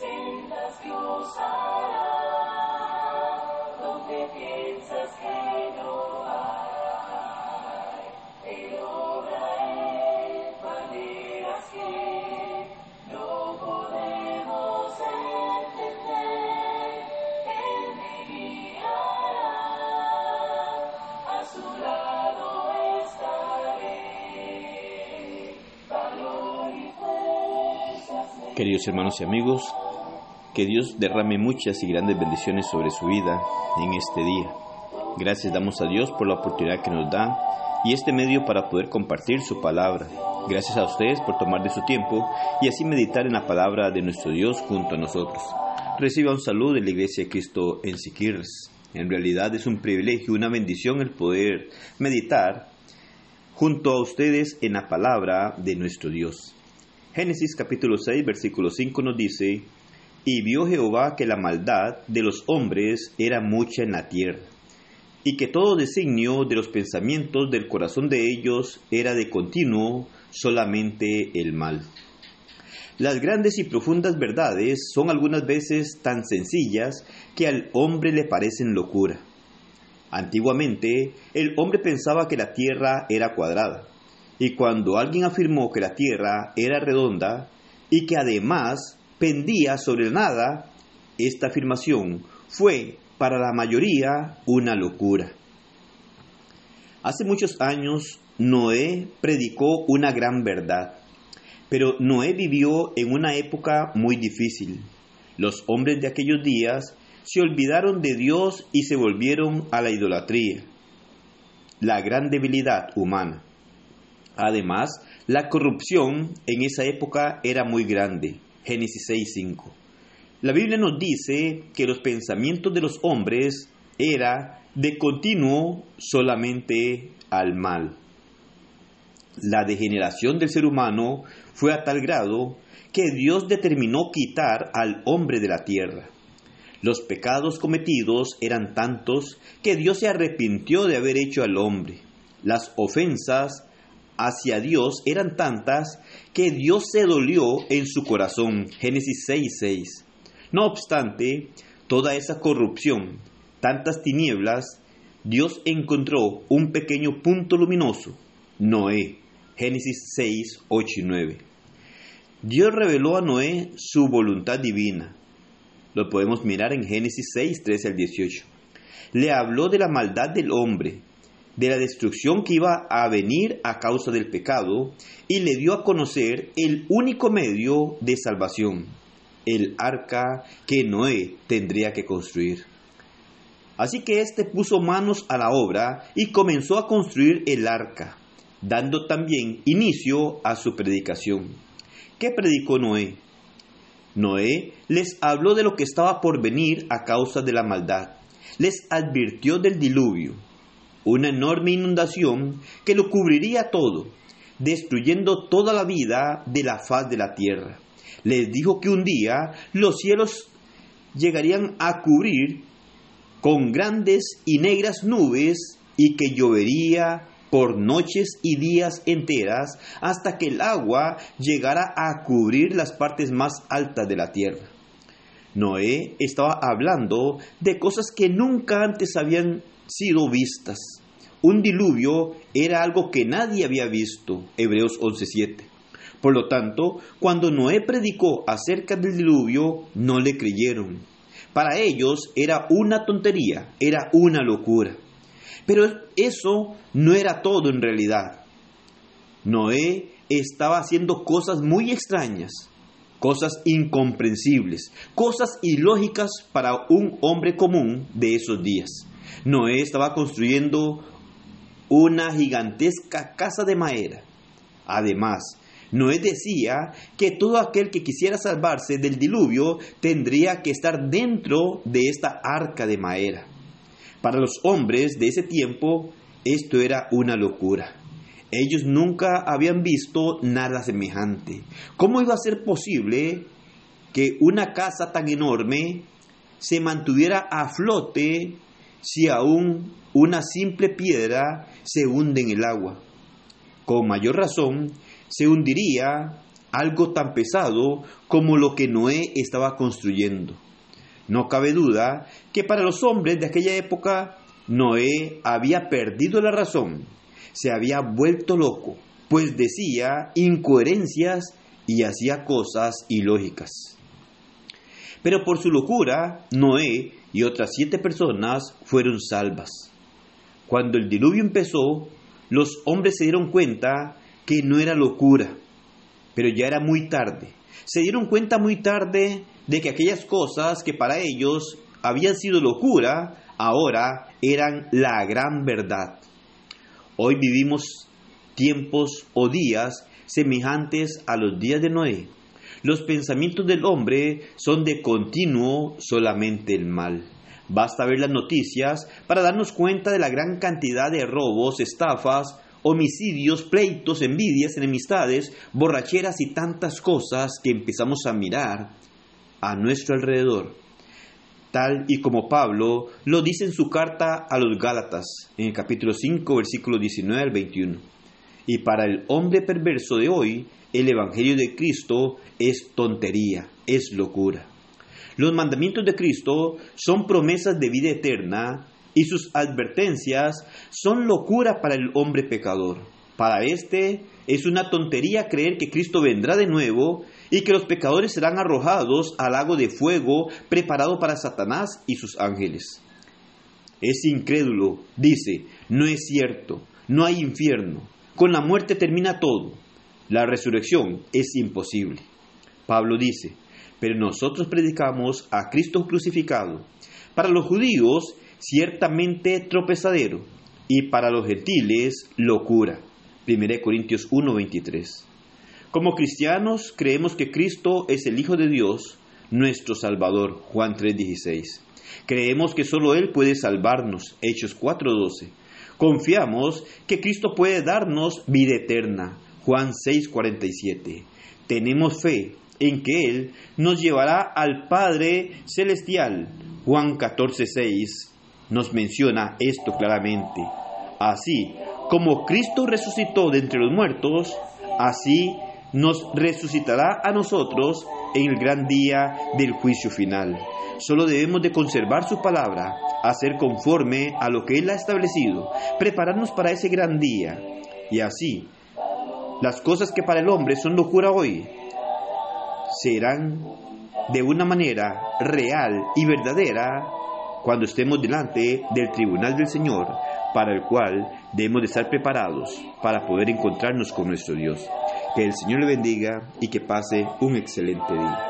Sin las cruz hará. Queridos hermanos y amigos, que Dios derrame muchas y grandes bendiciones sobre su vida en este día. Gracias damos a Dios por la oportunidad que nos da y este medio para poder compartir su palabra. Gracias a ustedes por tomar de su tiempo y así meditar en la palabra de nuestro Dios junto a nosotros. Reciba un saludo de la Iglesia Cristo en Siquirres. En realidad es un privilegio, una bendición el poder meditar junto a ustedes en la palabra de nuestro Dios. Génesis capítulo 6, versículo 5 nos dice, Y vio Jehová que la maldad de los hombres era mucha en la tierra, y que todo designio de los pensamientos del corazón de ellos era de continuo solamente el mal. Las grandes y profundas verdades son algunas veces tan sencillas que al hombre le parecen locura. Antiguamente, el hombre pensaba que la tierra era cuadrada, y cuando alguien afirmó que la tierra era redonda y que además pendía sobre nada, esta afirmación fue para la mayoría una locura. Hace muchos años, Noé predicó una gran verdad, pero Noé vivió en una época muy difícil. Los hombres de aquellos días se olvidaron de Dios y se volvieron a la idolatría, la gran debilidad humana. Además, la corrupción en esa época era muy grande. Génesis 6:5. La Biblia nos dice que los pensamientos de los hombres era de continuo solamente al mal. La degeneración del ser humano fue a tal grado que Dios determinó quitar al hombre de la tierra. Los pecados cometidos eran tantos que Dios se arrepintió de haber hecho al hombre. Las ofensas hacia Dios eran tantas que Dios se dolió en su corazón. Génesis 6:6. No obstante, toda esa corrupción, tantas tinieblas, Dios encontró un pequeño punto luminoso, Noé. Génesis 6, 8 y 9. Dios reveló a Noé su voluntad divina. Lo podemos mirar en Génesis 6, 13 al 18. Le habló de la maldad del hombre, de la destrucción que iba a venir a causa del pecado, y le dio a conocer el único medio de salvación, el arca que Noé tendría que construir. Así que éste puso manos a la obra y comenzó a construir el arca, dando también inicio a su predicación. ¿Qué predicó Noé? Noé les habló de lo que estaba por venir a causa de la maldad. Les advirtió del diluvio, una enorme inundación que lo cubriría todo, destruyendo toda la vida de la faz de la tierra. Les dijo que un día los cielos llegarían a cubrir con grandes y negras nubes y que llovería por noches y días enteras hasta que el agua llegara a cubrir las partes más altas de la tierra. Noé estaba hablando de cosas que nunca antes habían sido vistas. Un diluvio era algo que nadie había visto, Hebreos 11:7. Por lo tanto, cuando Noé predicó acerca del diluvio, no le creyeron. Para ellos era una tontería, era una locura. Pero eso no era todo en realidad. Noé estaba haciendo cosas muy extrañas, cosas incomprensibles, cosas ilógicas para un hombre común de esos días. Noé estaba construyendo una gigantesca casa de madera. Además, Noé decía que todo aquel que quisiera salvarse del diluvio tendría que estar dentro de esta arca de madera. Para los hombres de ese tiempo, esto era una locura. Ellos nunca habían visto nada semejante. ¿Cómo iba a ser posible que una casa tan enorme se mantuviera a flote si aún una simple piedra se hunde en el agua? Con mayor razón, se hundiría algo tan pesado como lo que Noé estaba construyendo. No cabe duda que para los hombres de aquella época Noé había perdido la razón, se había vuelto loco, pues decía incoherencias y hacía cosas ilógicas. Pero por su locura, Noé y otras siete personas fueron salvas. Cuando el diluvio empezó, los hombres se dieron cuenta que no era locura, pero ya era muy tarde. Se dieron cuenta muy tarde de que aquellas cosas que para ellos habían sido locura, ahora eran la gran verdad. Hoy vivimos tiempos o días semejantes a los días de Noé. Los pensamientos del hombre son de continuo solamente el mal. Basta ver las noticias para darnos cuenta de la gran cantidad de robos, estafas, homicidios, pleitos, envidias, enemistades, borracheras y tantas cosas que empezamos a mirar a nuestro alrededor. Tal y como Pablo lo dice en su carta a los Gálatas, en el capítulo 5, versículo 19 al 21. Y para el hombre perverso de hoy, el Evangelio de Cristo es tontería, es locura. Los mandamientos de Cristo son promesas de vida eterna y sus advertencias son locura para el hombre pecador. Para éste es una tontería creer que Cristo vendrá de nuevo y que los pecadores serán arrojados al lago de fuego preparado para Satanás y sus ángeles. Es incrédulo, dice, no es cierto, no hay infierno, con la muerte termina todo, la resurrección es imposible. Pablo dice, pero nosotros predicamos a Cristo crucificado, para los judíos ciertamente tropezadero y para los gentiles locura. 1 Corintios 1:23. Como cristianos creemos que Cristo es el Hijo de Dios, nuestro Salvador, Juan 3:16. Creemos que solo Él puede salvarnos, Hechos 4:12. Confiamos que Cristo puede darnos vida eterna, Juan 6:47. Tenemos fe en que Él nos llevará al Padre Celestial, Juan 14:6 nos menciona esto claramente. Así como Cristo resucitó de entre los muertos, así nos resucitará a nosotros en el gran día del juicio final. Solo debemos de conservar su palabra, hacer conforme a lo que Él ha establecido, prepararnos para ese gran día. Y así, las cosas que para el hombre son locura hoy, serán de una manera real y verdadera cuando estemos delante del tribunal del Señor, para el cual debemos de estar preparados para poder encontrarnos con nuestro Dios. Que el Señor le bendiga y que pase un excelente día.